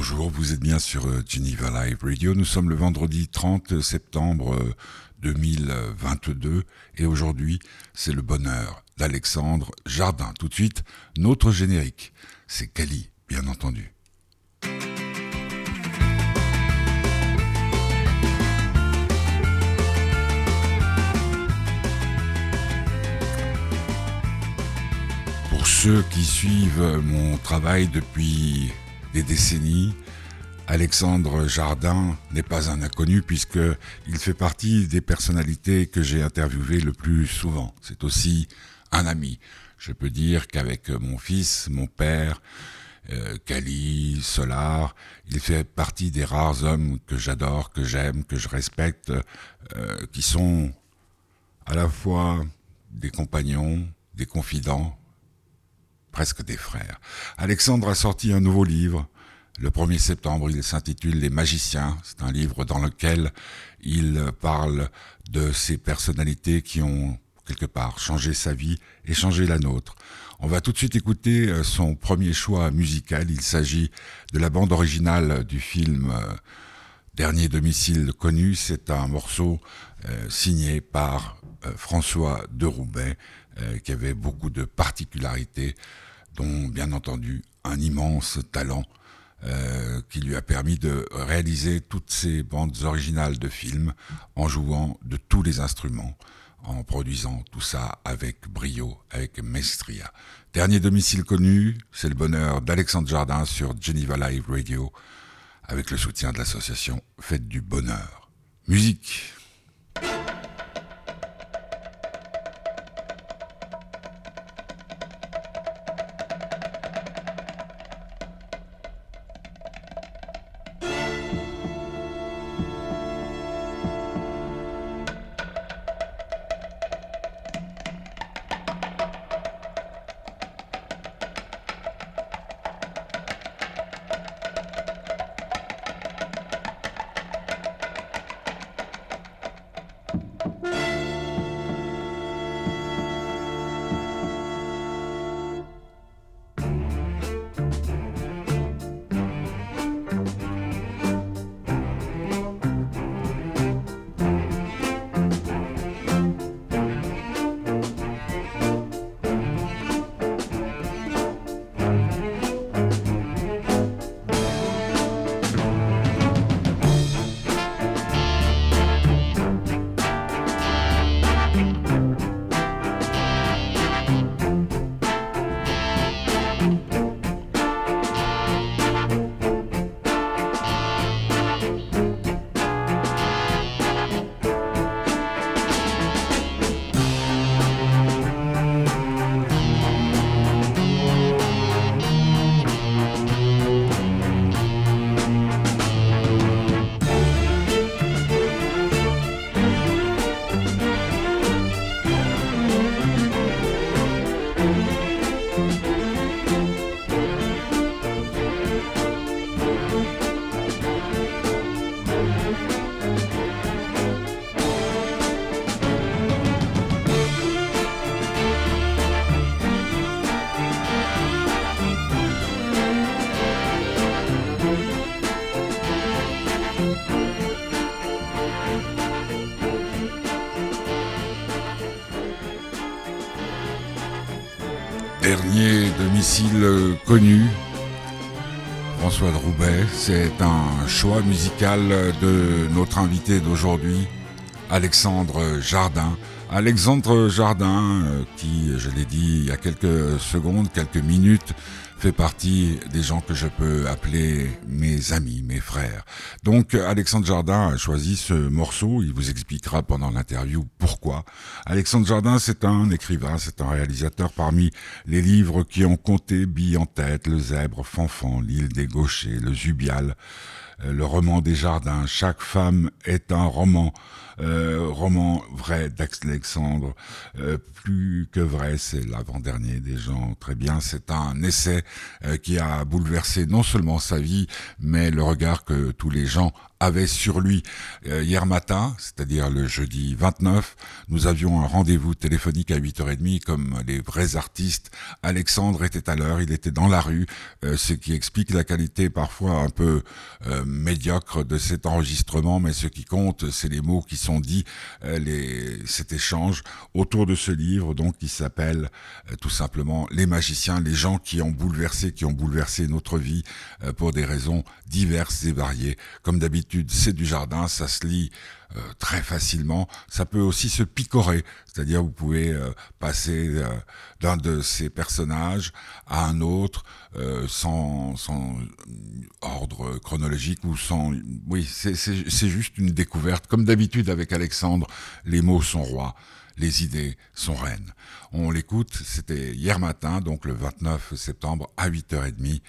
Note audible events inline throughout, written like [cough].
bonjour, vous êtes bien sur euh, Geneva Live Radio. Nous sommes le vendredi 30 septembre 2022 euh, et aujourd'hui c'est le bonheur d'Alexandre Jardin. Tout de suite, notre générique, c'est Kali, bien entendu. Pour ceux qui suivent mon travail depuis des décennies, Alexandre Jardin n'est pas un inconnu puisqu'il fait partie des personnalités que j'ai interviewées le plus souvent. C'est aussi un ami. Je peux dire qu'avec mon fils, mon père, euh, Kali, Solar, il fait partie des rares hommes que j'adore, que j'aime, que je respecte, euh, qui sont à la fois des compagnons, des confidents, presque des frères. Alexandre a sorti un nouveau livre. Le 1er septembre, il s'intitule Les magiciens. C'est un livre dans lequel il parle de ces personnalités qui ont quelque part changé sa vie et changé la nôtre. On va tout de suite écouter euh, son premier choix musical. Il s'agit de la bande originale du film euh, Dernier domicile connu. C'est un morceau euh, signé par François de Roubaix qui avait beaucoup de particularités dont bien entendu un immense talent euh, qui lui a permis de réaliser toutes ces bandes originales de films en jouant de tous les instruments, en produisant tout ça avec brio, avec maestria. Dernier domicile connu, c'est le bonheur d'Alexandre Jardin sur Geneva Live Radio, avec le soutien de l'association Fête du Bonheur. Musique connu, François de Roubaix. C'est un choix musical de notre invité d'aujourd'hui, Alexandre Jardin. Alexandre Jardin, euh, qui, je l'ai dit il y a quelques secondes, quelques minutes, fait partie des gens que je peux appeler mes amis, mes frères. Donc Alexandre Jardin a choisi ce morceau, il vous expliquera pendant l'interview pourquoi. Alexandre Jardin, c'est un écrivain, c'est un réalisateur parmi les livres qui ont compté Bille en tête, Le Zèbre, Fanfan, L'île des Gauchers, Le Zubial, le roman des jardins. Chaque femme est un roman, euh, roman vrai d'Alexandre. Euh, plus que vrai, c'est l'avant-dernier des gens. Très bien, c'est un essai qui a bouleversé non seulement sa vie, mais le regard que tous les gens avait sur lui. Euh, hier matin, c'est-à-dire le jeudi 29, nous avions un rendez-vous téléphonique à 8h30 comme les vrais artistes. Alexandre était à l'heure, il était dans la rue, euh, ce qui explique la qualité parfois un peu euh, médiocre de cet enregistrement, mais ce qui compte, c'est les mots qui sont dits, les, cet échange autour de ce livre, donc qui s'appelle tout simplement Les magiciens, les gens qui ont bouleversé, qui ont bouleversé notre vie pour des raisons diverses et variées, comme d'habitude c'est du jardin, ça se lit euh, très facilement. Ça peut aussi se picorer, c'est-à-dire vous pouvez euh, passer euh, d'un de ces personnages à un autre sans, sans ordre chronologique ou sans... Oui, c'est juste une découverte. Comme d'habitude avec Alexandre, les mots sont rois les idées sont reines. On l'écoute, c'était hier matin, donc le 29 septembre à 8h30.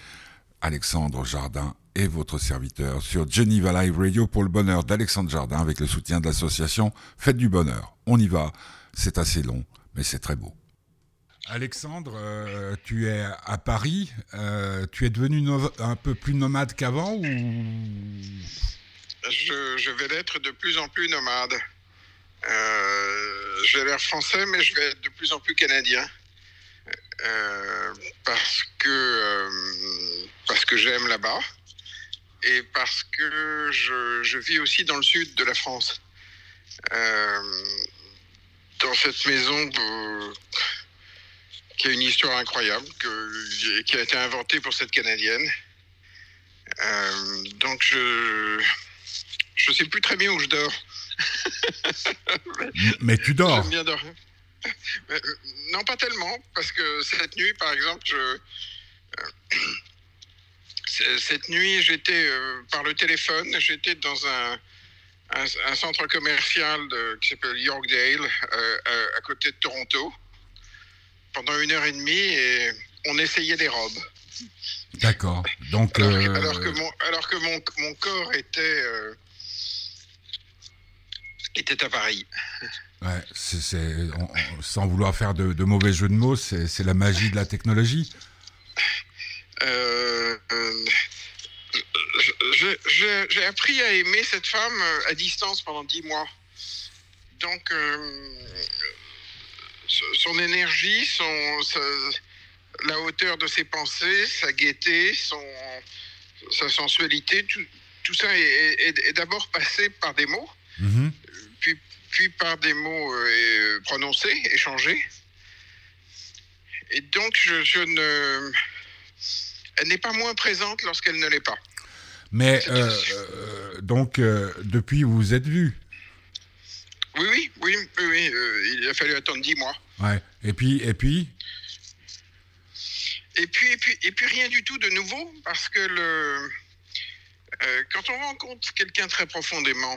Alexandre Jardin et votre serviteur sur Geneva Live Radio pour le bonheur d'Alexandre Jardin avec le soutien de l'association Faites du Bonheur. On y va, c'est assez long, mais c'est très beau. Alexandre, euh, tu es à Paris, euh, tu es devenu un peu plus nomade qu'avant ou? Je, vais l'être de plus en plus nomade. Euh, j'ai l'air français, mais je vais être de plus en plus canadien. Euh, parce que parce que j'aime là-bas et parce que je, je, vis aussi dans le sud de la France. Euh, dans cette maison qui a une histoire incroyable, que, qui a été inventée pour cette Canadienne. Euh, donc je je sais plus très bien où je dors. [laughs] Mais tu dors. Bien dormir. Euh, non, pas tellement, parce que cette nuit, par exemple, je cette nuit, j'étais euh, par le téléphone, j'étais dans un, un, centre commercial de, qui s'appelle Yorkdale, euh, à, côté de Toronto, pendant une heure et demie, et on essayait des robes. D'accord. Donc, alors, euh, alors, que mon, alors que mon, mon corps était était à Paris. Ouais, sans vouloir faire de, de mauvais jeux de mots, c'est la magie de la technologie. Euh, euh, j'ai appris à aimer cette femme euh, à distance pendant dix mois. Donc, son énergie, son, la hauteur de ses pensées, sa gaieté, son, sa sensualité, tout, ça est, d'abord passé par des mots, mm-hmm. puis, puis par des mots prononcés, échangés. Et donc, je, je ne elle n'est pas moins présente lorsqu'elle ne l'est pas. Mais euh, euh, donc, euh, depuis, vous vous êtes vu Oui, oui, oui, oui, il a fallu attendre dix mois. Ouais. Et puis, et puis? Et puis, et puis, et puis rien du tout de nouveau, parce que le, quand on rencontre quelqu'un très profondément,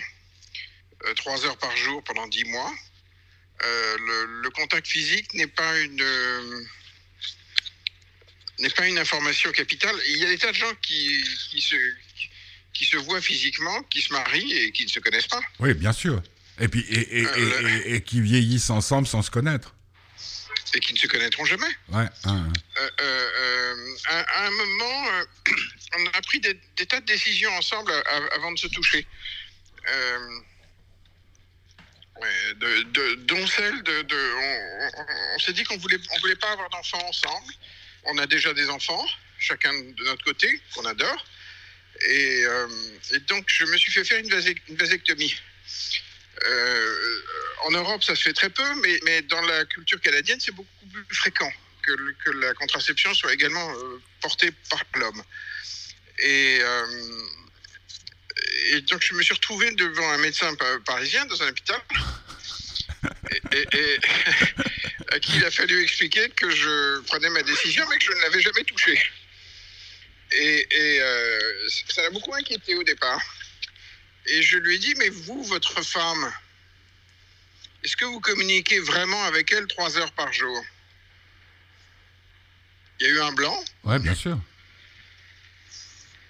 trois heures par jour pendant dix mois, le, le, contact physique n'est pas une n'est pas une information capitale. Il y a des tas de gens qui, qui, se, qui se voient physiquement, qui se marient et qui ne se connaissent pas. Oui, bien sûr. Et, puis, et, et, euh, et, qui vieillissent ensemble sans se connaître. Et qui ne se connaîtront jamais. Ouais. Euh, euh, à, un moment, on a pris des, tas de décisions ensemble avant de se toucher. De, dont celle de, on, on s'est dit qu'on voulait on voulait pas avoir d'enfants ensemble on a déjà des enfants, chacun de notre côté, qu'on adore. Euh, et, donc, je me suis fait faire une, vasectomie. Euh, en Europe, ça se fait très peu, mais, dans la culture canadienne, c'est beaucoup plus fréquent que, la contraception soit également euh, portée par l'homme. Et, donc, je me suis retrouvé devant un médecin parisien dans un hôpital. À qui il a fallu expliquer que je prenais ma décision, mais que je ne l'avais jamais touchée. Et, euh, ça l'a beaucoup inquiété au départ. Et je lui ai dit, mais vous, votre femme, est-ce que vous communiquez vraiment avec elle trois heures par jour? Il y a eu un blanc. Oui, bien sûr.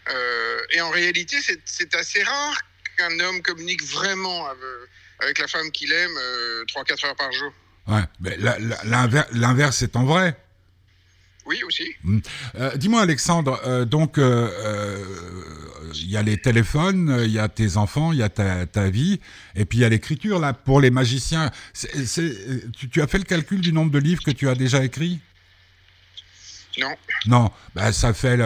Euh, et en réalité, c'est assez rare qu'un homme communique vraiment avec, la femme qu'il aime euh, trois, quatre heures par jour. Ouais, mais l'inverse est en vrai. Oui, aussi. Hmm. Euh, dis-moi, Alexandre, euh, donc, euh, il y a les téléphones, il y a tes enfants, il y a ta, ta vie, et puis il y a l'écriture là pour les magiciens. tu, as fait le calcul du nombre de livres que tu as déjà écrits? Non. Non, ben, ça fait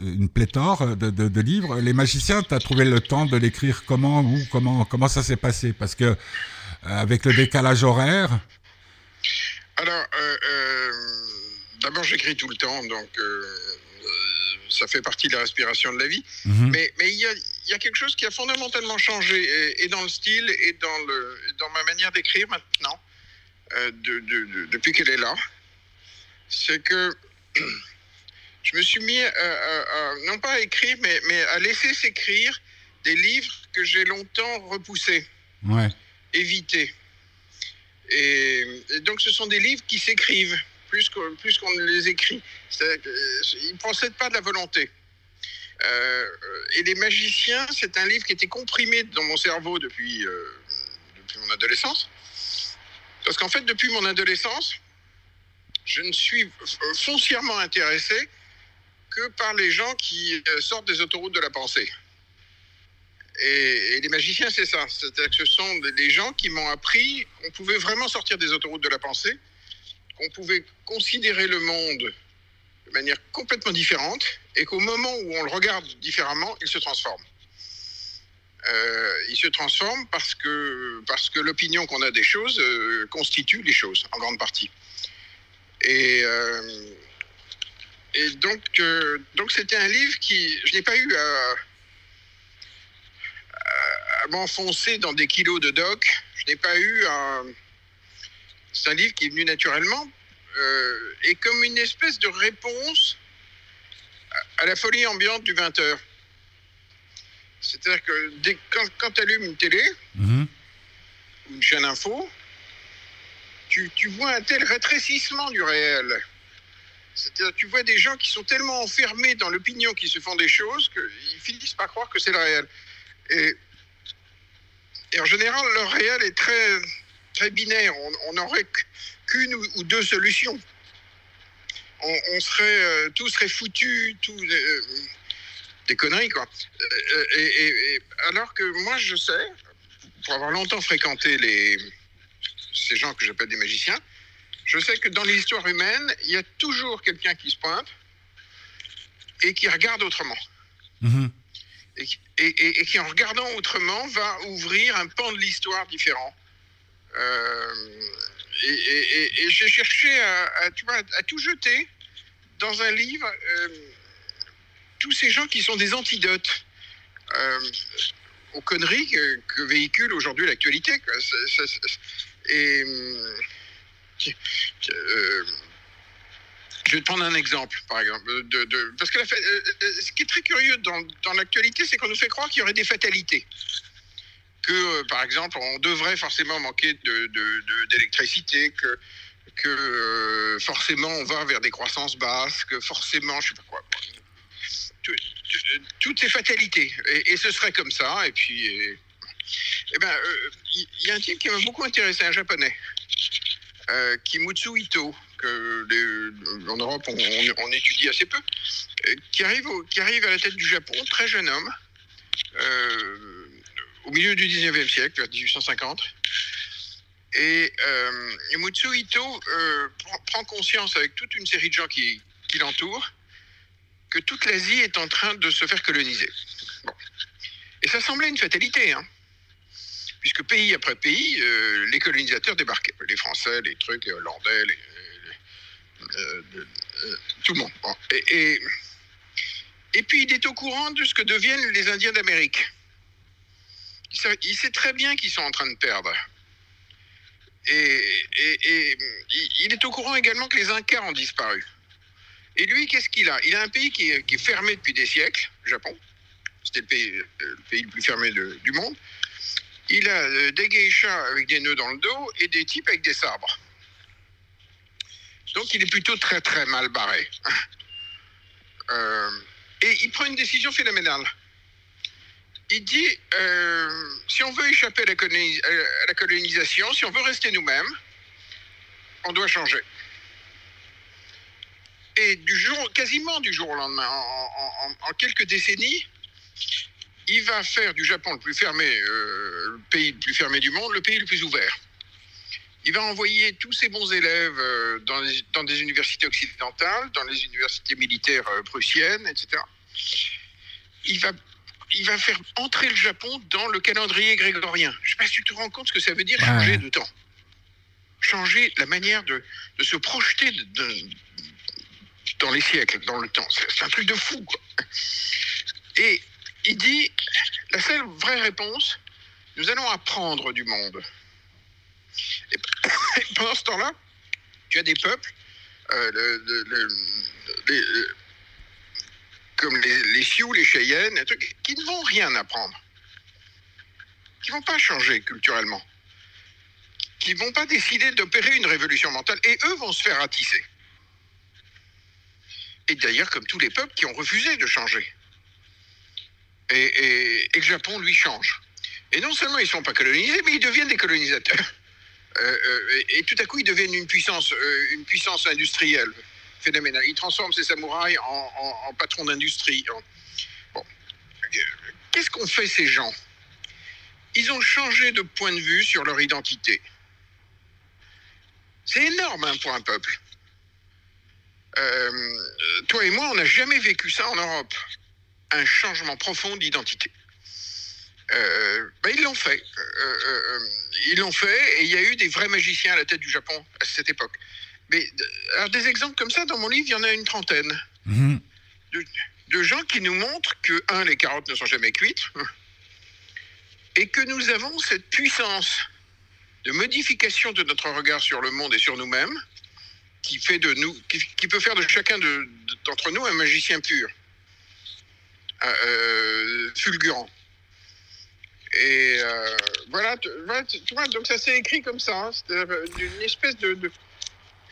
une pléthore de, de, livres. Les magiciens, tu as trouvé le temps de l'écrire comment, où, comment, comment ça s'est passé? Parce que avec le décalage horaire. Alors, euh, euh, d'abord, j'écris tout le temps, donc ça fait partie de la respiration de la vie. Mhm. Mais il y, a, y, a, quelque chose qui a fondamentalement changé, et, dans le style, et dans, le, dans ma manière d'écrire maintenant, euh, de, depuis qu'elle est là. C'est que [clears throat] je me suis mis, à, non pas à écrire, mais, mais à laisser s'écrire des livres que j'ai longtemps repoussés, ouais. évités. Et donc ce sont des livres qui s'écrivent plus qu'on ne les écrit. Ils ne procèdent pas de la volonté. Euh, et Les magiciens, c'est un livre qui était comprimé dans mon cerveau depuis, euh, depuis mon adolescence. Parce qu'en fait, depuis mon adolescence, je ne suis foncièrement intéressé que par les gens qui euh, sortent des autoroutes de la pensée. Et, les magiciens, c'est ça. C'est-à-dire que ce sont des gens qui m'ont appris qu'on pouvait vraiment sortir des autoroutes de la pensée on pouvait considérer le monde de manière complètement différente et qu'au moment où on le regarde différemment, il se transforme. Euh, il se transforme parce que, parce que l'opinion qu'on a des choses euh, constitue les choses, en grande partie. Et, euh, et donc, donc c'était un livre qui, je n'ai pas eu à, à m'enfoncer dans des kilos de doc, je n'ai pas eu à c'est un livre qui est venu naturellement euh, et comme une espèce de réponse à, la folie ambiante du 20h. C'est-à-dire que dès, quand, tu allumes une télé ou une chaîne info, tu, tu, vois un tel rétrécissement du réel. C'est-à-dire tu vois des gens qui sont tellement enfermés dans l'opinion qu'ils se font des choses qu'ils finissent par croire que c'est le réel. Et, en général, le réel est très très binaire. On n'aurait qu'une ou deux solutions. On, serait, euh, tout serait foutu, tout, euh, des conneries, quoi. Euh, et, alors que moi, je sais, pour avoir longtemps fréquenté les, ces gens que j'appelle des magiciens, je sais que dans l'histoire humaine, il y a toujours quelqu'un qui se pointe et qui regarde autrement. Mm-hmm. Et, qui, en regardant autrement, va ouvrir un pan de l'histoire différent. Euh, et, j'ai cherché à, tout jeter dans un livre euh, tous ces gens qui sont des antidotes euh, aux conneries que, véhicule aujourd'hui l'actualité. Et je vais te prendre un exemple, par exemple. De, parce que ce qui est très curieux dans, dans l'actualité, c'est qu'on nous fait croire qu'il y aurait des fatalités que, euh, par exemple, on devrait forcément manquer d'électricité, de, que, que euh, forcément on va vers des croissances basses, que forcément, je sais pas quoi. toutes ces fatalités. Et, ce serait comme ça. Et puis, et, eh ben, il euh, y, a un type qui m'a beaucoup intéressé, un japonais, euh, Kimutsu Ito, que en Europe on, étudie assez peu, qui arrive, qui arrive à la tête du Japon, très jeune homme au milieu du 19e siècle, vers 1850. Et euh, Ito euh, prend conscience avec toute une série de gens qui, qui l'entourent que toute l'Asie est en train de se faire coloniser. Et ça semblait une fatalité, hein, puisque pays après pays, euh, les colonisateurs débarquaient. Les Français, les trucs, les Hollandais, euh, tout le monde. Et, et, et puis il est au courant de ce que deviennent les Indiens d'Amérique il sait très bien qu'ils sont en train de perdre. Et, il est au courant également que les Incas ont disparu. Et lui, qu'est-ce qu'il a? Il a un pays qui est, fermé depuis des siècles, le Japon. C'était le pays, le plus fermé du monde. Il a euh, des geishas avec des nœuds dans le dos et des types avec des sabres. Donc il est plutôt très très mal barré. [laughs] Euh, et il prend une décision phénoménale il dit euh, si on veut échapper à la, colonisation, si on veut rester nous-mêmes, on doit changer. Et du jour, quasiment du jour au lendemain, en, quelques décennies, il va faire du Japon le plus fermé, euh, le pays le plus fermé du monde, le pays le plus ouvert. Il va envoyer tous ses bons élèves euh, dans, les- dans des universités occidentales, dans les universités militaires euh, prussiennes, etc. Il va, il va faire entrer le Japon dans le calendrier grégorien. Je ne sais pas si tu te rends compte ce que ça veut dire Ouais. changer de temps. Changer la manière de, de se projeter de- de- dans les siècles, dans le temps. C'est un truc de fou, quoi. Et il dit, la seule vraie réponse, nous allons apprendre du monde. Et [laughs] pendant ce temps-là, tu as des peuples, euh, euh, comme les, Sioux, les Cheyennes, qui ne vont rien apprendre, qui ne vont pas changer culturellement, qui ne vont pas décider d'opérer une révolution mentale, et eux vont se faire ratisser. Et d'ailleurs, comme tous les peuples qui ont refusé de changer. Et, et- le Japon, lui, change. Et non seulement ils ne sont pas colonisés, mais ils deviennent des colonisateurs. [laughs] Euh, euh, et, tout à coup, ils deviennent une puissance, euh, une puissance industrielle phénoménale. Ils transforment ces samouraïs en, patrons d'industrie. Bon. Qu'est-ce qu'ont fait ces gens? Ils ont changé de point de vue sur leur identité. C'est énorme hein, pour un peuple. Toi et moi, on n'a jamais vécu ça en Europe. Un changement profond d'identité. Euh, ben, ils l'ont fait. Euh, euh, ils l'ont fait et il y a eu des vrais magiciens à la tête du Japon à cette époque. Mais alors, des exemples comme ça, dans mon livre, il y en a une trentaine. Mhm. De gens qui nous montrent que, un, les carottes ne sont jamais cuites [laughs] et que nous avons cette puissance de modification de notre regard sur le monde et sur nous-mêmes qui, fait de nous, qui, qui peut faire de chacun de- de- d'entre nous un magicien pur, fulgurant. Et euh, voilà, tu, voilà, tu- tu vois, donc ça s'est écrit comme ça. hein, euh, une espèce de, de-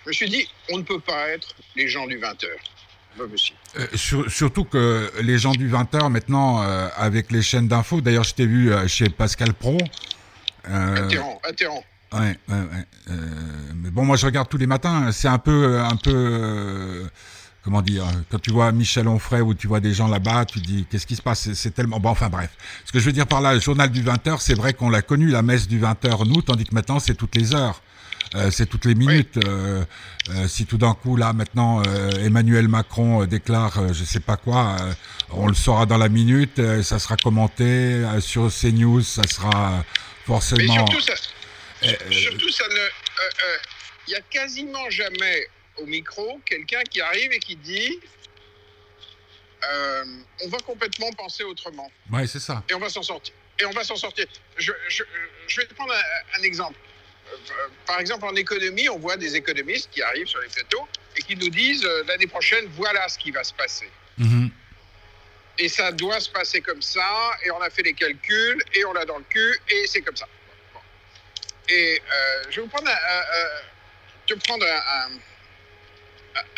Je me suis dit, on ne peut pas être les gens du 20h. Pas possible. Euh, sur- surtout que les gens du 20h maintenant, euh, avec les chaînes d'infos, d'ailleurs je t'ai vu euh, chez Pascal Pro. Euh, Atterrant, atterrant. Ouais, ouais, ouais. Euh, mais bon, moi je regarde tous les matins. C'est un peu, un peu, euh, comment dire, quand tu vois Michel Onfray ou tu vois des gens là-bas, tu te dis qu'est-ce qui se passe? C'est- tellement. Bon, enfin bref. Ce que je veux dire par là, le journal du 20h, c'est vrai qu'on l'a connu la messe du 20h nous, tandis que maintenant c'est toutes les heures. Euh, c'est toutes les minutes. Euh, euh, si tout d'un coup, là, maintenant, euh, Emmanuel Macron euh, déclare euh, je sais pas quoi, euh, on le saura dans la minute, euh, ça sera commenté euh, sur CNews, ça sera Mais forcément. surtout, ça, Euh, surtout, ça ne. euh, euh, Il y a quasiment jamais au micro quelqu'un qui arrive et qui dit euh, on va complètement penser autrement Ouais, c'est ça. et on va s'en sortir. Et on va s'en sortir. Je, je- je vais te prendre un, un exemple. Euh, Par exemple, en économie, on voit des économistes qui arrivent sur les plateaux et qui nous disent euh, l'année prochaine, voilà ce qui va se passer. Mhm. Et ça doit se passer comme ça, et on a fait les calculs, et on l'a dans le cul, et c'est comme ça. Bon. Et je vais vous prendre un- te prendre un, un-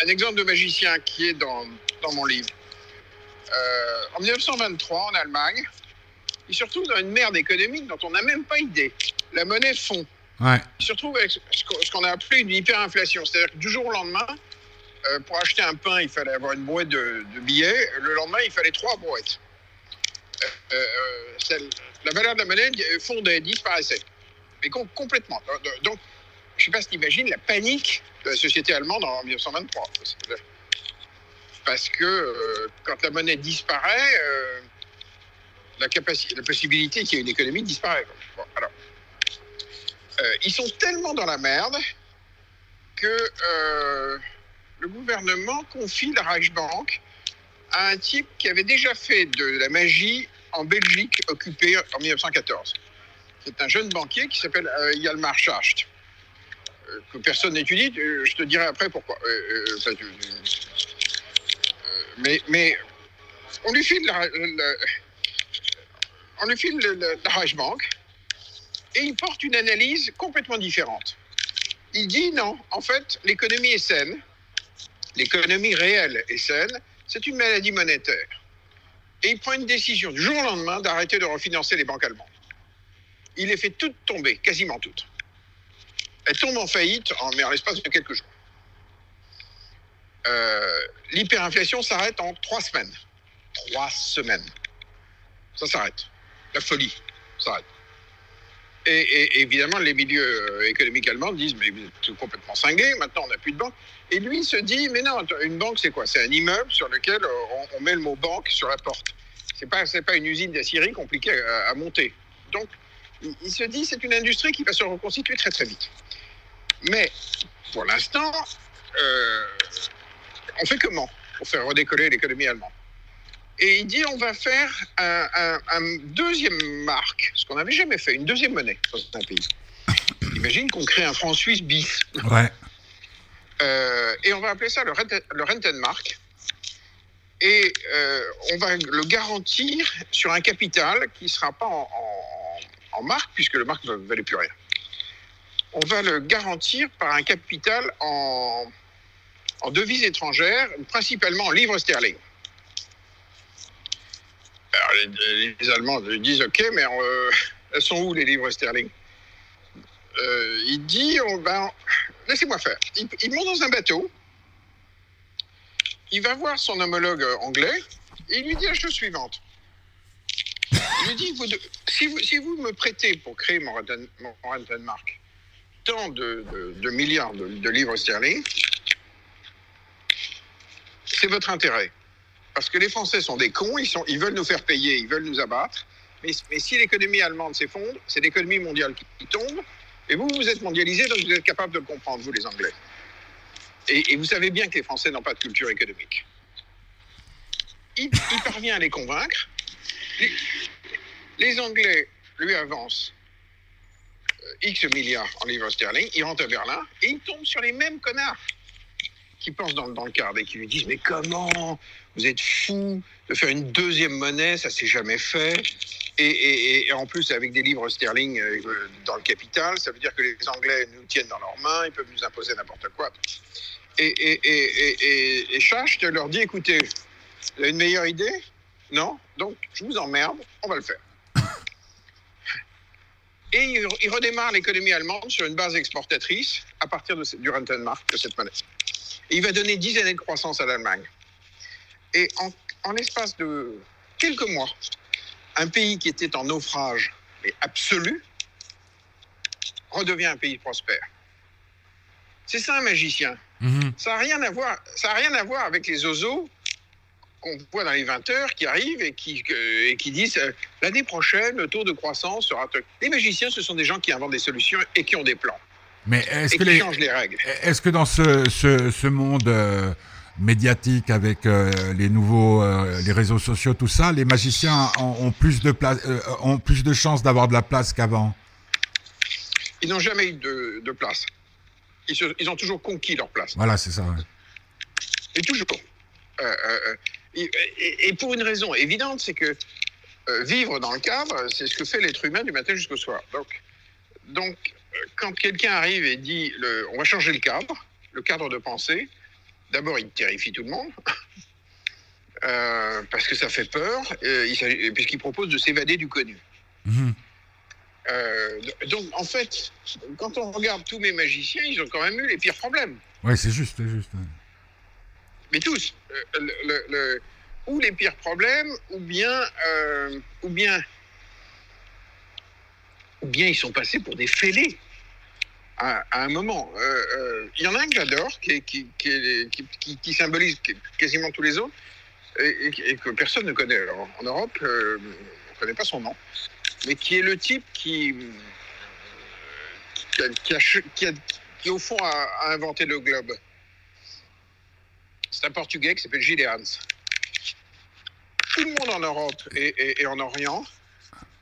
un exemple de magicien qui est dans, dans mon livre. Euh, en 1923, en Allemagne, il se retrouve dans une merde économique dont on n'a même pas idée. La monnaie fond. Ouais. Il se retrouve avec ce qu'on- a appelé une hyperinflation. C'est-à-dire que du jour au lendemain, euh, pour acheter un pain, il fallait avoir une boîte de, de billets. Le lendemain, il fallait trois boîtes. Euh, celle- la valeur de la monnaie fondait, disparaissait. Mais com- complètement. Donc, je ne sais pas si tu imagines la panique de la société allemande en 1923. Parce que euh, quand la monnaie disparaît, euh, la, capaci- la possibilité qu'il y ait une économie disparaît. euh, ils sont tellement dans la merde que le gouvernement confie la Reichsbank à un type qui avait déjà fait de la magie en Belgique occupée en 1914. C'est un jeune banquier qui s'appelle Hjalmar Schacht, que personne n'étudie. Je te dirai après pourquoi. Euh, euh, euh, mais, mais on lui file la, la- on lui file le- le- la et il porte une analyse complètement différente. Il dit non, en fait, l'économie est saine, l'économie réelle est saine, c'est une maladie monétaire. Et il prend une décision du jour au lendemain d'arrêter de refinancer les banques allemandes. Il les fait toutes tomber, quasiment toutes. Elles tombent en faillite, en, mais en l'espace de quelques jours. Euh, L'hyperinflation s'arrête en trois semaines. Trois semaines. Ça s'arrête. La folie s'arrête. Et, évidemment, les milieux euh, économiques allemands disent Mais vous êtes complètement cinglé, maintenant on n'a plus de banque. Et lui se dit Mais non, une banque c'est quoi? C'est un immeuble sur lequel euh, on, met le mot banque sur la porte. C'est pas, pas une usine d'aciérie compliquée à, monter. Donc, il, se dit C'est une industrie qui va se reconstituer très très vite. Mais pour l'instant, euh, on fait comment pour faire redécoller l'économie allemande? Et il dit on va faire un, deuxième marque, ce qu'on n'avait jamais fait, une deuxième monnaie dans un pays. Imagine qu'on crée un franc suisse bis. Ouais. Euh, et on va appeler ça le, le Rentenmark. Et euh, on va le garantir sur un capital qui ne sera pas en, marque, puisque le marque ne valait plus rien. On va le garantir par un capital en, en devises étrangères, principalement en livres sterling les, Allemands disent OK, mais euh, elles sont où les livres sterling euh, Il dit ben, laissez-moi faire. Il, monte dans un bateau, il va voir son homologue anglais et il lui dit la chose suivante. Il lui dit si, vous, si vous me prêtez pour créer mon, Rentenmark tant de, milliards de livres sterling, c'est votre intérêt. Parce que les Français sont des cons, ils, sont, ils veulent nous faire payer, ils veulent nous abattre. Mais, si l'économie allemande s'effondre, c'est l'économie mondiale qui, tombe. Et vous, vous êtes mondialisé, donc vous êtes capable de le comprendre, vous les Anglais. Et, vous savez bien que les Français n'ont pas de culture économique. Il, parvient à les convaincre. Les, Anglais lui avancent X milliards en livres sterling, il rentre à Berlin et il tombe sur les mêmes connards qui pensent dans, dans le cadre et qui lui disent Mais comment Vous êtes fou de faire une deuxième monnaie, ça s'est jamais fait. Et, en plus, avec des livres sterling euh, dans le capital, ça veut dire que les Anglais nous tiennent dans leurs mains, ils peuvent nous imposer n'importe quoi. Et, et, et, leur dit Écoutez, vous avez une meilleure idée? Non? Donc, je vous emmerde, on va le faire. Et il, redémarre l'économie allemande sur une base exportatrice à partir de, du Rentenmark, de cette monnaie il va donner 10 années de croissance à l'Allemagne. Et en, l'espace de quelques mois, un pays qui était en naufrage mais absolu redevient un pays prospère. C'est ça un magicien. Mhm. Ça n'a rien à voir. Ça a rien à voir avec les oiseaux qu'on voit dans les 20 heures qui arrivent et qui, et qui disent euh, l'année prochaine le taux de croissance sera. Les magiciens, ce sont des gens qui inventent des solutions et qui ont des plans. Mais est-ce que les, Est-ce que dans ce, ce, monde euh, médiatique avec euh, les nouveaux euh, les réseaux sociaux tout ça, les magiciens ont, plus de place ont plus de chances d'avoir de la place qu'avant? Ils n'ont jamais eu de, de place. Ils, ils, ont toujours conquis leur place. Voilà, c'est ça. Et toujours. Et, et, pour une raison évidente, c'est que vivre dans le cadre, c'est ce que fait l'être humain du matin jusqu'au soir. Donc, donc quand quelqu'un arrive et dit on va changer le cadre, le cadre de pensée, d'abord il terrifie tout le monde. [laughs] Euh, parce que ça fait peur, euh, puisqu'il propose de s'évader du connu. Mhm. Euh, donc, en fait, quand on regarde tous mes magiciens, ils ont quand même eu les pires problèmes. Oui, c'est juste, c'est juste. Mais tous. ou les pires problèmes, ou bien, ou bien ou bien ils sont passés pour des fêlés à, un moment. Euh, euh, il y en a un que j'adore, qui, qui, qui, symbolise quasiment tous les autres, et, que personne ne connaît. Alors, en Europe, euh, on ne connaît pas son nom, mais qui est le type qui, qui, au fond, a, inventé le globe. C'est un Portugais qui s'appelle Gilles Hans. Tout le monde en Europe et en Orient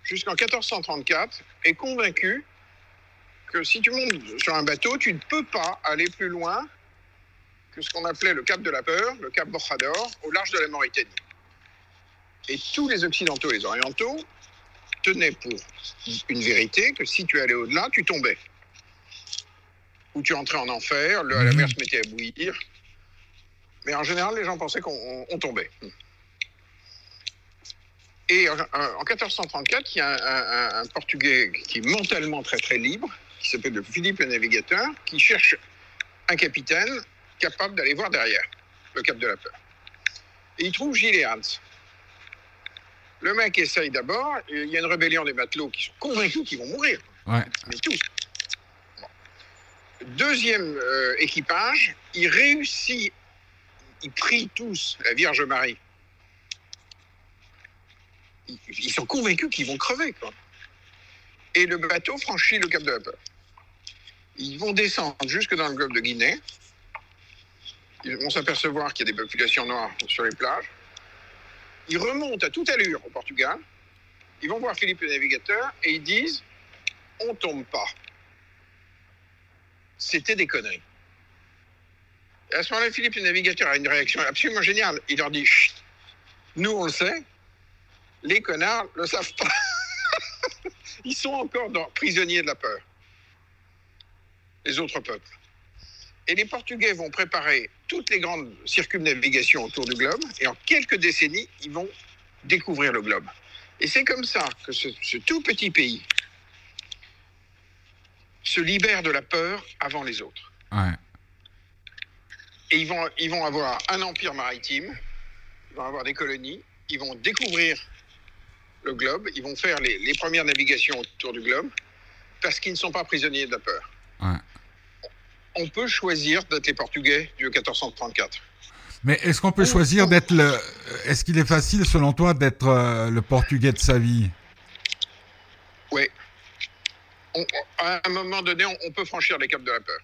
jusqu'en 1434, est convaincu que si tu montes sur un bateau, tu ne peux pas aller plus loin que ce qu'on appelait le cap de la peur, le cap Bojador, au large de la Mauritanie. Et tous les Occidentaux et les Orientaux tenaient pour une vérité que si tu allais au-delà, tu tombais. Ou tu entrais en enfer, la mhm. mer se mettait à bouillir. Mais en général, les gens pensaient qu'on tombait. Et en, 1434, il y a un, Portugais qui est mentalement très très libre, qui s'appelle Philippe le Navigateur, qui cherche un capitaine capable d'aller voir derrière le cap de la peur. Et il trouve Gilles Hans. Le mec essaye d'abord, et il y a une rébellion des matelots qui sont convaincus qu'ils vont mourir. Ouais. Mais tous. Bon. Deuxième euh, équipage, il réussit, ils prient tous la Vierge Marie. Ils, sont convaincus qu'ils vont crever. Et le bateau franchit le cap de la. Ils vont descendre jusque dans le golfe de Guinée. Ils vont s'apercevoir qu'il y a des populations noires sur les plages. Ils remontent à toute allure au Portugal. Ils vont voir Philippe le navigateur et ils disent on tombe pas. C'était des conneries. À ce moment-là, Philippe le navigateur a une réaction absolument géniale. Il leur dit Chut, nous on le sait, les connards le savent pas. [laughs] Ils sont encore dans- prisonniers de la peur. Les autres peuples. Et les Portugais vont préparer toutes les grandes circumnavigations autour du globe, et en quelques décennies, ils vont découvrir le globe. Et c'est comme ça que ce, ce tout petit pays se libère de la peur avant les autres. Ouais. Et ils vont, ils vont avoir un empire maritime, ils vont avoir des colonies, ils vont découvrir le globe, ils vont faire les, les premières navigations autour du globe, parce qu'ils ne sont pas prisonniers de la peur. Ouais. On peut choisir d'être les Portugais du 1434. Mais est-ce qu'on peut choisir d'être le. Est-ce qu'il est facile, selon toi, d'être euh, le portugais de sa vie? Oui. À un moment donné, on, on peut franchir les caps de la peur.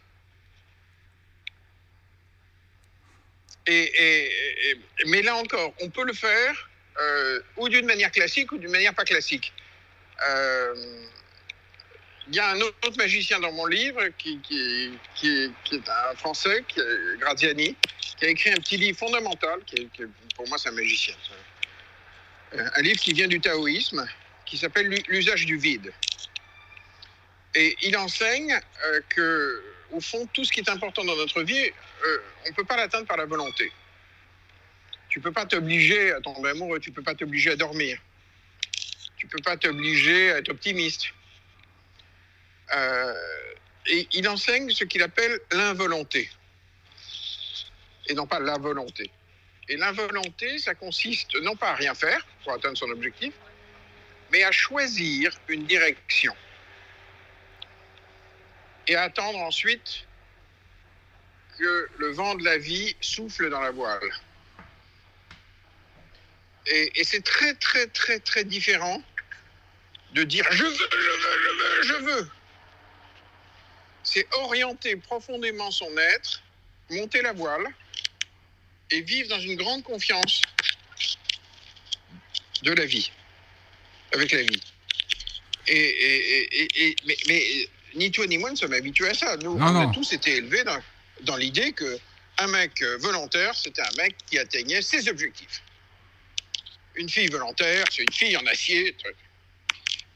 Et, mais là encore, on peut le faire euh, ou d'une manière classique ou d'une manière pas classique. Euh, Il y a un autre magicien dans mon livre qui, est un Français, qui est Graziani, qui a écrit un petit livre fondamental, qui, pour moi c'est un magicien. Euh, Un livre qui vient du taoïsme, qui s'appelle L'u- L'usage du vide. Et il enseigne euh, que, au fond, tout ce qui est important dans notre vie, euh, on ne peut pas l'atteindre par la volonté. Tu peux pas t'obliger à tomber amoureux, tu peux pas t'obliger à dormir, tu peux pas t'obliger à être optimiste. Euh, et il enseigne ce qu'il appelle l'involonté, et non pas la volonté. Et l'involonté, ça consiste non pas à rien faire pour atteindre son objectif, mais à choisir une direction et attendre ensuite que le vent de la vie souffle dans la voile. Et, c'est très, très, très, très différent de dire je veux, je veux, je veux, je veux. C'est orienter profondément son être, monter la voile et vivre dans une grande confiance de la vie, avec la vie. Et- et- et- et- mais, mais ni toi ni moi ne sommes habitués à ça. Nous, Non, on non. a tous été élevés dans, dans l'idée que un mec euh, volontaire, c'était un mec qui atteignait ses objectifs. Une fille volontaire, c'est une fille en acier. truc.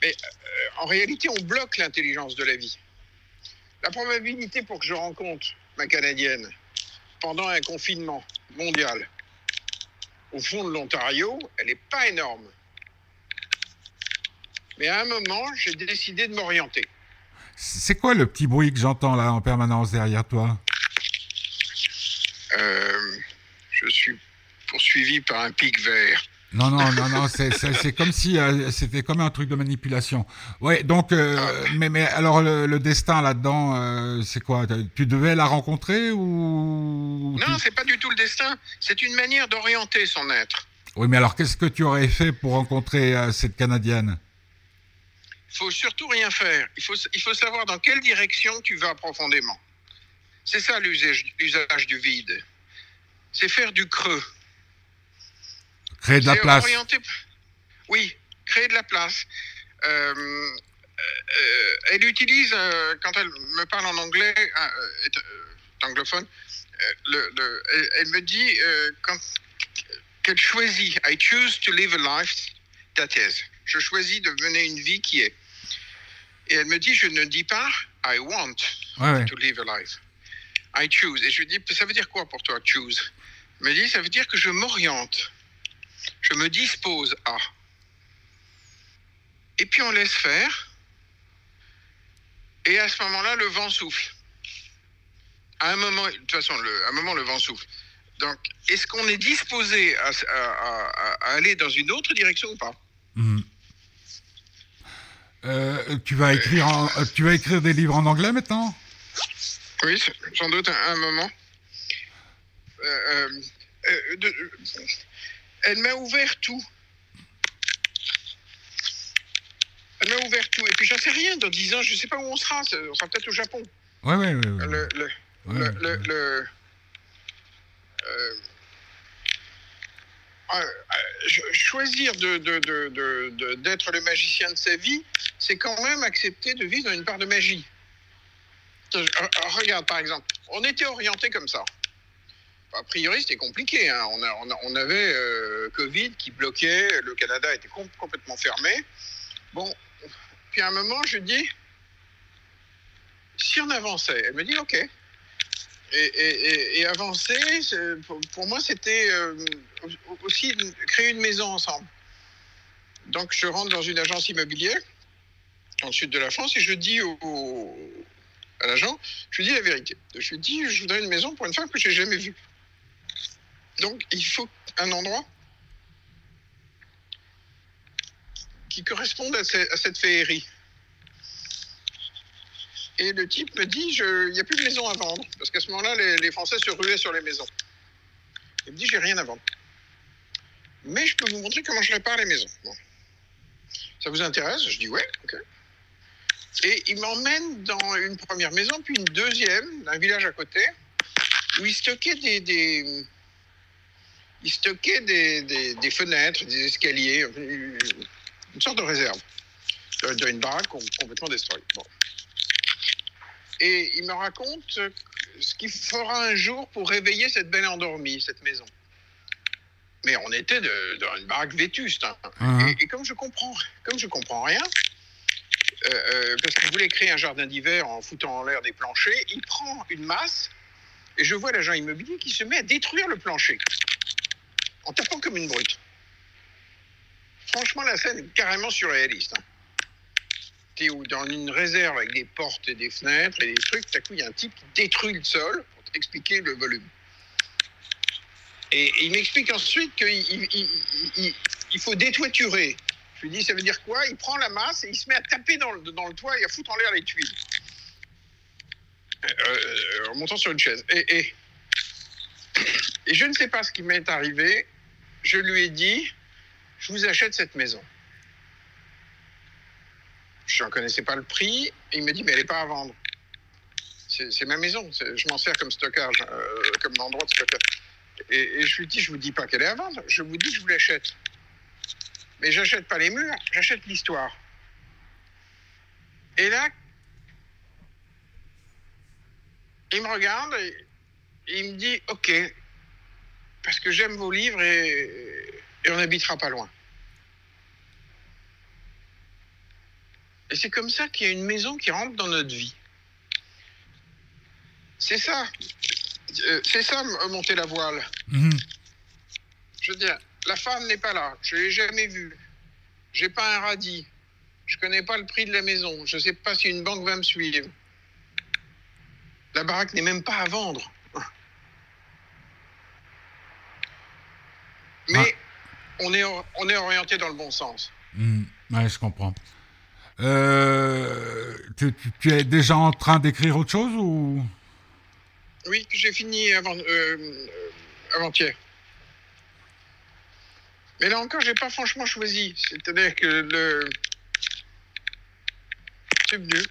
Mais euh, en réalité, on bloque l'intelligence de la vie. La probabilité pour que je rencontre ma Canadienne pendant un confinement mondial au fond de l'Ontario, elle n'est pas énorme. Mais à un moment, j'ai décidé de m'orienter. C'est quoi le petit bruit que j'entends là en permanence derrière toi? Euh, je suis poursuivi par un pic vert. Non, non, non, non, [laughs] c'est- comme si euh, c'était comme un truc de manipulation. Ouais, donc, euh, mais, mais alors le, le destin là-dedans, euh, c'est quoi? Tu devais la rencontrer ou Non, tu- c'est pas du tout le destin. C'est une manière d'orienter son être. Oui, mais alors qu'est-ce que tu aurais fait pour rencontrer cette Canadienne? Faut surtout rien faire. Il faut, il faut savoir dans quelle direction tu vas profondément. C'est ça l'usage l'usage du vide. C'est faire du creux. Créer de la C'est place. orienter- Oui, créer de la place. Euh, euh, elle utilise, euh, quand elle me parle en anglais, est, euh, anglophone, le- le- elle, elle me dit quand, qu'elle choisit I choose to live a life that is. Je choisis de mener une vie qui est. Et elle me dit, je ne dis pas I want Ouais, ouais. to live a life. I choose. Et je lui dis, ça veut dire quoi pour toi, choose? Elle me dit, ça veut dire que je m'oriente. Je me dispose à. Et puis on laisse faire. Et à ce moment-là, le vent souffle. À un moment, de toute façon, le, à un moment, le vent souffle. Donc, est-ce qu'on est disposé à, à- à- à aller dans une autre direction ou pas? Hmm. Euh, tu, vas écrire euh, tu vas écrire des livres en anglais maintenant? Oui, sans doute un, moment. elle m'a ouvert tout. Elle m'a ouvert tout. Et puis j'en sais rien, dans 10 ans, je ne sais pas où on sera. On sera peut-être au Japon. Ouais, ouais, ouais. ouais. Le, le, le, euh, euh, choisir d'être de, de, le magicien de sa vie, c'est quand même accepter de vivre dans une part de magie. Euh, regarde, par exemple, on était orienté comme ça. A priori, c'était compliqué. Hein. On, avait Covid qui bloquait, le Canada était complètement fermé. Bon, puis à un moment, je dis, si on avançait, elle me dit, OK et, avancer, pour, moi, c'était euh, aussi créer une maison ensemble. Donc, je rentre dans une agence immobilière, dans le sud de la France, et je dis au, à l'agent, je lui dis la vérité. Je lui dis, je voudrais une maison pour une femme que j'ai jamais vue. Donc, il faut un endroit qui corresponde à cette féerie. Et le type me dit, il n'y a plus de maison à vendre. Parce qu'à ce moment-là, les, Français se ruaient sur les maisons. Il me dit, j'ai rien à vendre. Mais je peux vous montrer comment je répare les maisons. Ça vous intéresse? Je dis, ouais, ok. Et il m'emmène dans une première maison, puis une deuxième, d'un village à côté, où il stockait des, il stockait des, des, fenêtres, des escaliers, une sorte de réserve d'une baraque complètement détruite. Bon. Et il me raconte ce qu'il fera un jour pour réveiller cette belle endormie, cette maison. Mais on était dans une baraque vétuste. Hein. Uh-huh. et, comme je comprends, comme je comprends rien, euh, euh, parce qu'il voulait créer un jardin d'hiver en foutant en l'air des planchers, il prend une masse et je vois l'agent immobilier qui se met à détruire le plancher en tapant comme une brute. Franchement, la scène est carrément surréaliste. Hein ou dans une réserve avec des portes et des fenêtres et des trucs, tout à coup, il y a un type qui détruit le sol pour t'expliquer le volume. Et, il m'explique ensuite qu'il il, faut détoiturer. Je lui dis, ça veut dire quoi? Il prend la masse et il se met à taper dans le, dans le toit et à foutre en l'air les tuiles. Euh, en montant sur une chaise. Et, et je ne sais pas ce qui m'est arrivé. Je lui ai dit, je vous achète cette maison. Je n'en connaissais pas le prix. Il me dit, mais elle n'est pas à vendre. C'est ma maison. Je m'en sers comme stockage, euh, comme endroit de stockage. Et, je lui dis, je ne vous dis pas qu'elle est à vendre. Je vous dis, je vous l'achète. Mais j'achète pas les murs, j'achète l'histoire. Et là, il me regarde et, il me dit, OK, parce que j'aime vos livres et on n'habitera pas loin. Et c'est comme ça qu'il y a une maison qui rentre dans notre vie. C'est ça. Euh, c'est ça, monter la voile. Mhm. Je veux dire, la femme n'est pas là. Je ne l'ai jamais vue. J'ai pas un radis. Je connais pas le prix de la maison. Je ne sais pas si une banque va me suivre. La baraque n'est même pas à vendre. Mais on, est, on est orienté dans le bon sens. Mmh. Ouais, je comprends. Euh, tu, es déjà en train d'écrire autre chose ou? Oui, j'ai fini avant, euh, avant-hier. Mais là encore, j'ai pas franchement choisi. C'est-à-dire que le. C'est venu.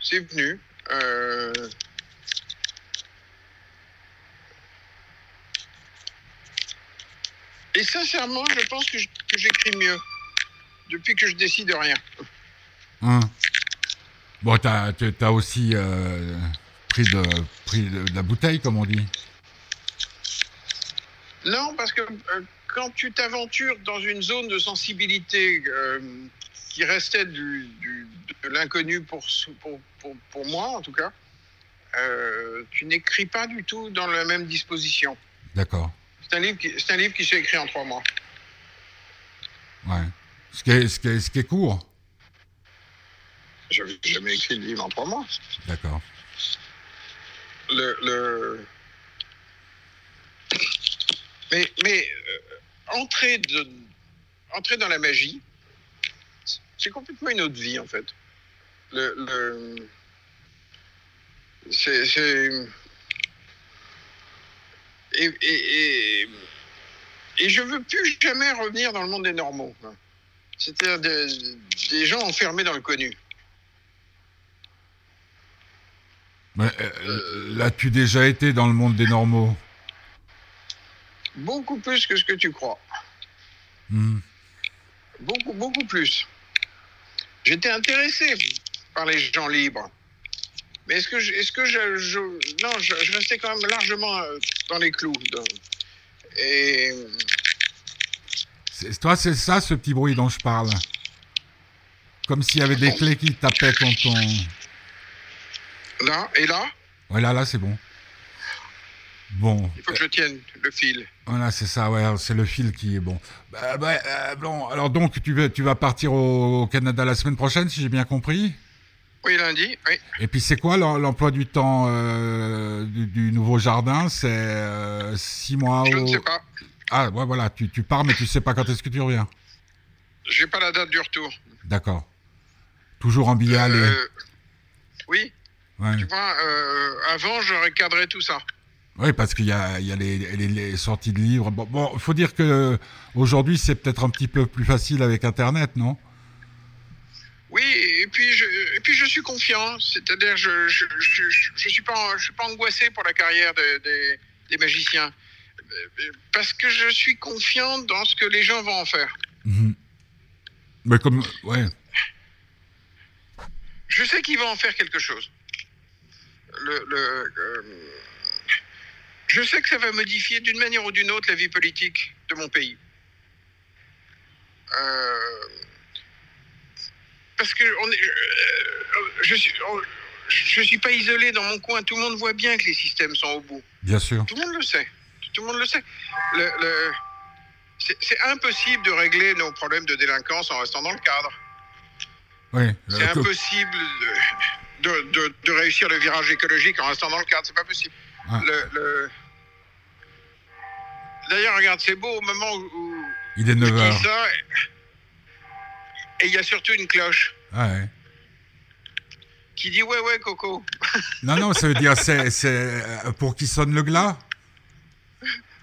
C'est venu. Euh, et sincèrement, je pense que j'écris mieux depuis que je décide rien. Hein. Bon, tu as, aussi euh, pris, de, pris de, la bouteille, comme on dit. Non, parce que euh, quand tu t'aventures dans une zone de sensibilité euh, qui restait du, de l'inconnu pour, pour, pour, moi, en tout cas, tu n'écris pas du tout dans la même disposition. D'accord. C'est un, livre qui, un livre qui s'est écrit en trois mois. Ouais. Ce qui est, ce qui est, ce qui est court. J'avais jamais écrit de livre en trois mois. D'accord. Le, le... Mais, mais euh, entrer de, entrer dans la magie. C'est complètement une autre vie, en fait. Le, le- c'est. c'est- Et, et, et, et je veux plus jamais revenir dans le monde des normaux. C'est-à-dire des, des gens enfermés dans le connu. Mais, euh, L'as-tu déjà été dans le monde des normaux? Beaucoup plus que ce que tu crois. Hmm. Beaucoup, beaucoup plus. J'étais intéressé par les gens libres. Mais est-ce que, je, est-ce que je, je- non, je, je restais quand même largement euh, dans les clous. Et Toi, c'est ça, ce petit bruit dont je parle. Comme s'il y avait des clés qui tapaient quand on... là, et là, Ouais, là, là, c'est bon. Bon, il faut que je tienne le fil. voilà, c'est ça, ouais, c'est le fil qui est bon. Bah, bah, euh, bon, alors donc, tu vas, tu vas partir au, au Canada la semaine prochaine, si j'ai bien compris? Oui, lundi, oui. Et puis, c'est quoi l'em- l'emploi du temps euh, du, du nouveau jardin? C'est euh, six mois Je au... ne sais pas. Ah, ouais, voilà, tu, tu pars, mais tu sais pas quand est-ce que tu reviens. J'ai pas la date du retour. D'accord. Toujours en billet aller. Euh, oui, Ouais. tu vois, euh, avant, j'aurais cadré tout ça. Oui, parce qu'il y a, il y a les, les- les sorties de livres. Bon, bon, faut dire que aujourd'hui, c'est peut-être un petit peu plus facile avec Internet, non? Oui, et puis je, et puis je suis confiant, c'est-à-dire je je, je, je- je suis pas je suis pas angoissé pour la carrière de- des- des magiciens parce que je suis confiant dans ce que les gens vont en faire. Mhm. Mais comme, ouais, Je sais qu'ils vont en faire quelque chose. Le, le, euh, je sais que ça va modifier d'une manière ou d'une autre la vie politique de mon pays. Euh, parce que on est, euh, je suis, on- je suis pas isolé dans mon coin. Tout le monde voit bien que les systèmes sont au bout. bien sûr. Tout le monde le sait. Tout le monde le sait. Le, le- c'est, impossible de régler nos problèmes de délinquance en restant dans le cadre. Oui. C'est impossible de, de, de- de réussir le virage écologique en restant dans le cadre. C'est pas possible. Ah. Le- le- D'ailleurs, regarde, c'est beau au moment où, il est je 9 dis heures. ça. Et il y a surtout une cloche Ah ouais. qui dit Ouais, ouais, Coco. Non, non, ça veut dire c'est, c'est euh, pour qui sonne le glas?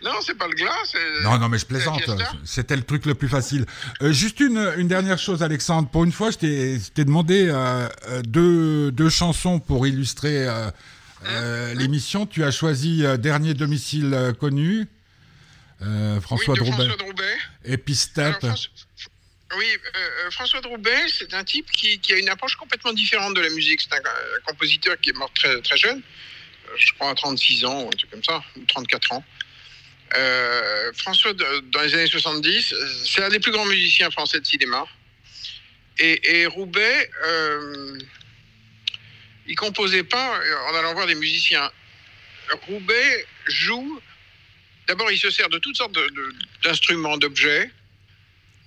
Non, c'est pas le glas. C'est... Non, non, mais je plaisante. C'était le truc le plus facile. Euh, juste une, une dernière chose, Alexandre. Pour une fois, je t'ai, demandé euh, euh, deux, deux chansons pour illustrer euh, euh, l'émission. Tu as choisi Dernier domicile connu, François oui, de Droubet, François Droubet. et François- Oui, euh, François Droubet, c'est un type qui, qui a une approche complètement différente de la musique. C'est un, un compositeur qui est mort très, très jeune, je crois à 36 ans, ou un truc comme ça, ou 34 ans. Euh, François, dans les années 70, euh, c'est un des plus grands musiciens français de cinéma. Et, et Roubaix, euh, il composait pas euh, en allant voir des musiciens. Roubaix joue. D'abord, il se sert de toutes sortes d'instruments, d'objets.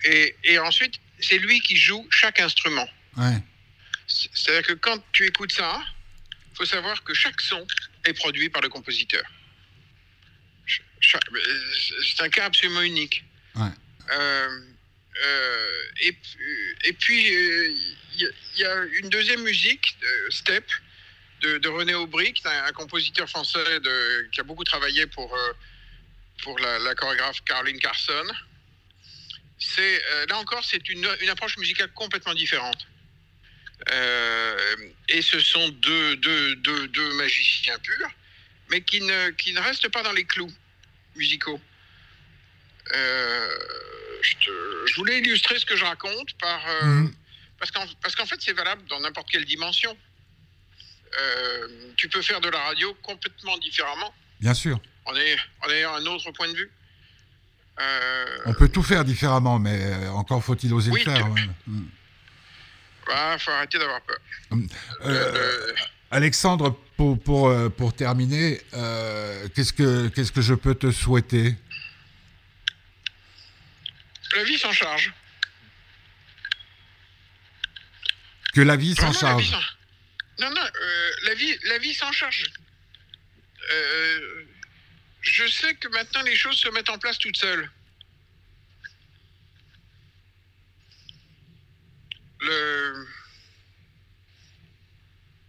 Et, et ensuite, c'est lui qui joue chaque instrument. Ouais. C'est-à-dire que quand tu écoutes ça, il faut savoir que chaque son est produit par le compositeur. Euh, C'est un cas absolument unique. Ouais. Euh, euh, et, puis- et puis, il y, a- il y a une deuxième musique, Step, de, de René Aubry, qui est un, un compositeur français de- qui a beaucoup travaillé pour, pour la, la chorégraphe Caroline Carson. C'est, là encore, c'est une, une approche musicale complètement différente. Euh, et ce sont deux, deux, deux, deux magiciens purs, mais qui ne, qui ne restent pas dans les clous musicaux. Euh, je, te- je voulais illustrer ce que je raconte par, euh, Mhm. parce qu'en parce qu'en fait, c'est valable dans n'importe quelle dimension. Euh, tu peux faire de la radio complètement différemment, Bien sûr. en ayant, en ayant un autre point de vue. On peut tout faire différemment, mais encore faut-il oser Oui, le faire. ouais. Mm. bah, faut arrêter d'avoir peur. Alexandre, pour, pour, euh, pour terminer, euh, qu'est-ce, que, je peux te souhaiter? La vie s'en charge. Que la vie s'en charge. Non, non, euh, la vie, la vie s'en charge. Je sais que maintenant les choses se mettent en place toutes seules. Le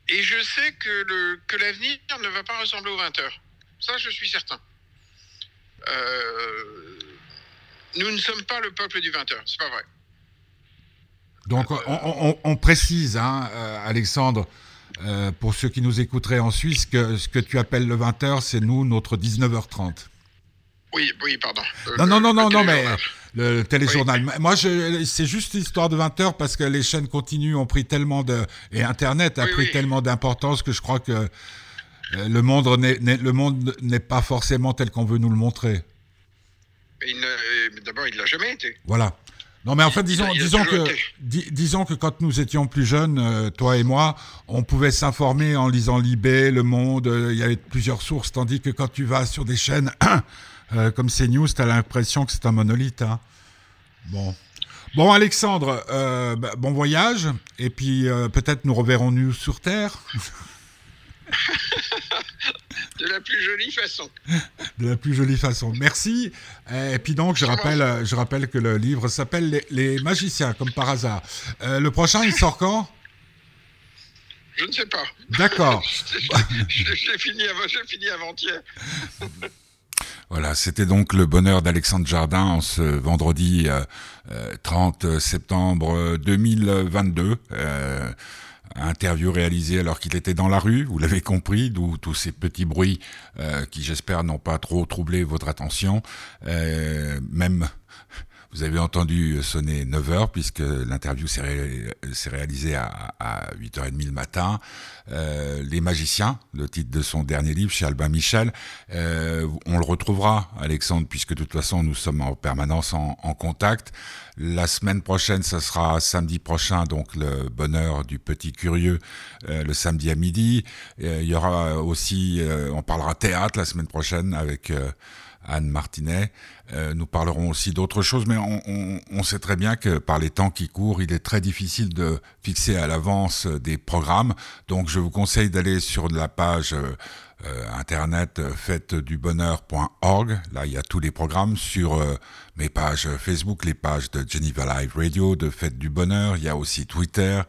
je sais que, le, que l'avenir ne va pas ressembler aux 20 heures. Ça, je suis certain. Euh, nous ne sommes pas le peuple du 20 heures, c'est pas vrai. Donc, on, on- on précise, hein, euh, Alexandre, euh, pour ceux qui nous écouteraient en Suisse, que ce que tu appelles le 20h, c'est nous, notre 19h30. Oui, oui, pardon. Non, le- non, non, non, non, mais le téléjournal. Moi, c'est juste l'histoire de 20 heures parce que les chaînes continues ont pris tellement de. Et Internet a Oui, pris oui. tellement d'importance que je crois que euh, le monde n'est, n'est- le monde n'est pas forcément tel qu'on veut nous le montrer. D'abord, il ne l'a jamais été. Voilà. Non, mais en fait, disons, toujours que, disons que quand nous étions plus jeunes, euh, toi et moi, on pouvait s'informer en lisant Libé, Le Monde, euh, il y avait plusieurs sources, tandis que quand tu vas sur des chaînes [clears throat] euh, comme CNews, tu as l'impression que c'est un monolithe. hein. Bon. Bon, Alexandre, euh, bah, bon voyage, et puis euh, peut-être nous reverrons-nous sur Terre, [laughs] De la plus jolie façon. [laughs] de la plus jolie façon. Merci. Et puis donc, je rappelle, je rappelle que le livre s'appelle les, Les Magiciens, comme par hasard. Euh, le prochain, il sort quand? Je ne sais pas. D'accord. [laughs] J'ai j'ai fini, avant- j'ai fini avant-hier. Voilà, c'était donc le bonheur d'Alexandre Jardin en ce vendredi euh, euh, 30 septembre 2022. Euh, interview réalisée alors qu'il était dans la rue, vous l'avez compris, d'où tous ces petits bruits euh, qui j'espère n'ont pas trop troublé votre attention. Euh, même vous avez entendu sonner 9 heures puisque l'interview s'est ré- s'est réalisée à, à 8h30 le matin. Euh, Les magiciens, le titre de son dernier livre chez Albin Michel. Euh, on le retrouvera, Alexandre, puisque de toute façon nous sommes en permanence en, contact. La semaine prochaine, ça sera samedi prochain, donc le bonheur du petit curieux, euh, le samedi à midi. Il y aura aussi, on parlera théâtre la semaine prochaine avec Anne Martinet. Euh, nous parlerons aussi d'autres choses, mais on, on- on sait très bien que par les temps qui courent, il est très difficile de fixer à l'avance euh, des programmes. Donc je vous conseille d'aller sur la page euh, internet euh, fêtedubonheur.org. Là, il y a tous les programmes sur euh, mes pages Facebook, les pages de Geneva Live Radio, de Fête du Bonheur. Il y a aussi Twitter,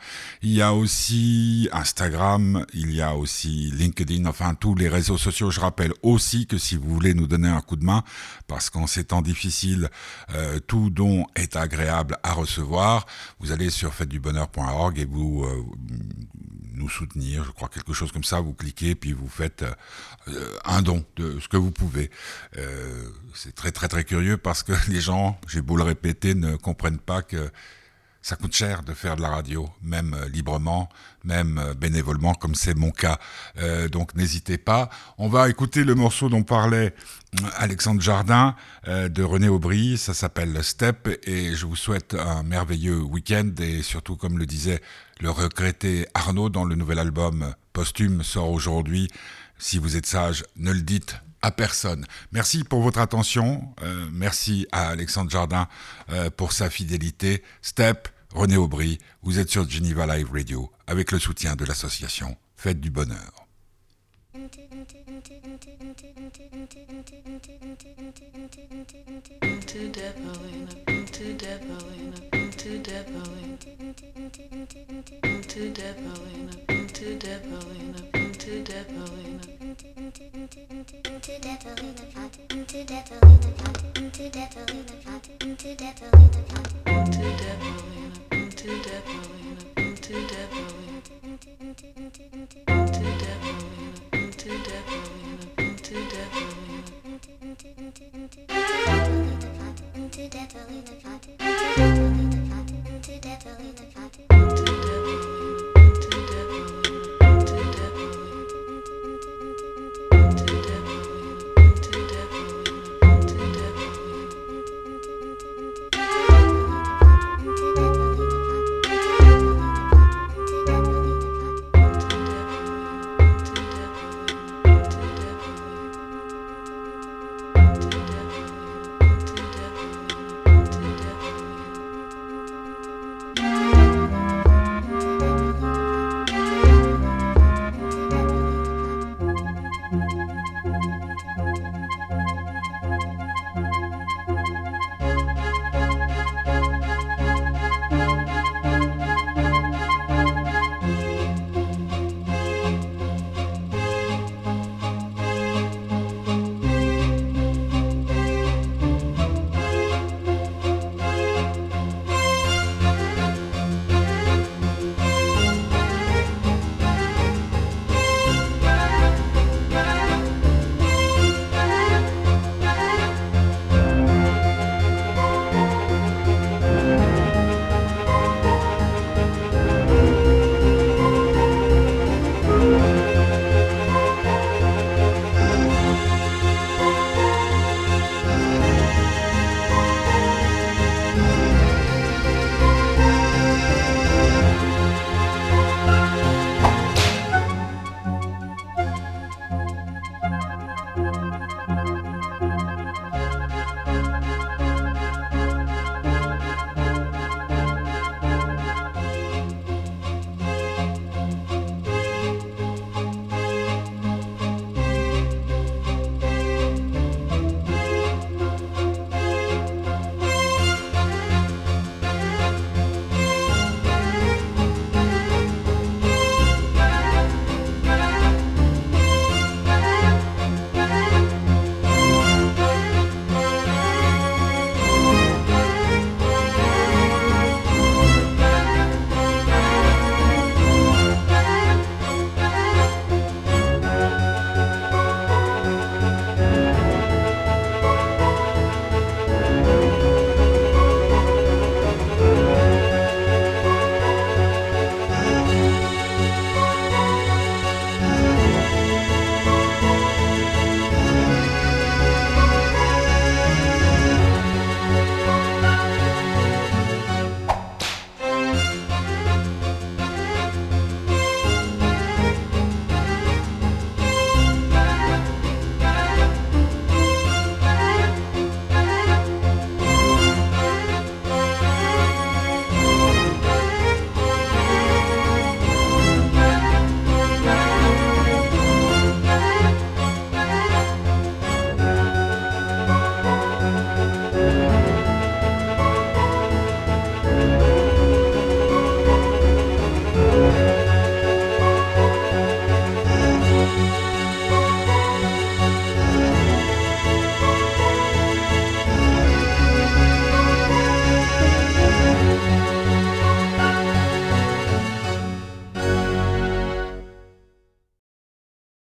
il y a aussi Instagram, il y a aussi LinkedIn, enfin tous les réseaux sociaux. Je rappelle aussi que si vous voulez nous donner un coup de main, parce qu'en ces temps difficiles, euh, tout don est agréable à recevoir, vous allez sur fêtedubonheur.org et vous euh, nous soutenir, je crois quelque chose comme ça, vous cliquez puis vous faites euh, euh, un don de ce que vous pouvez. Euh, c'est très très très curieux parce que [laughs] les gens, j'ai beau le répéter, ne comprennent pas que ça coûte cher de faire de la radio, même librement, même bénévolement, comme c'est mon cas. Donc n'hésitez pas. On va écouter le morceau dont parlait Alexandre Jardin de René Aubry. Ça s'appelle Step et je vous souhaite un merveilleux week-end et surtout, comme le disait le regretté Arnaud dans le nouvel album posthume sort aujourd'hui. Si vous êtes sage, ne le dites à personne. Merci pour votre attention. Euh, merci à Alexandre Jardin euh, pour sa fidélité. Step, René Aubry, vous êtes sur Geneva Live Radio avec le soutien de l'association Fête du Bonheur. into Develina, into Develina, into Develina. Into Develina pot, into Develina pot, into Develina pot, into Develina pot. Into Develina, into Develina, into Develina. Into Develina, into Develina, into Develina. Into Develina pot, into Develina pot, into Develina pot, into Develina pot. into devil in a pot.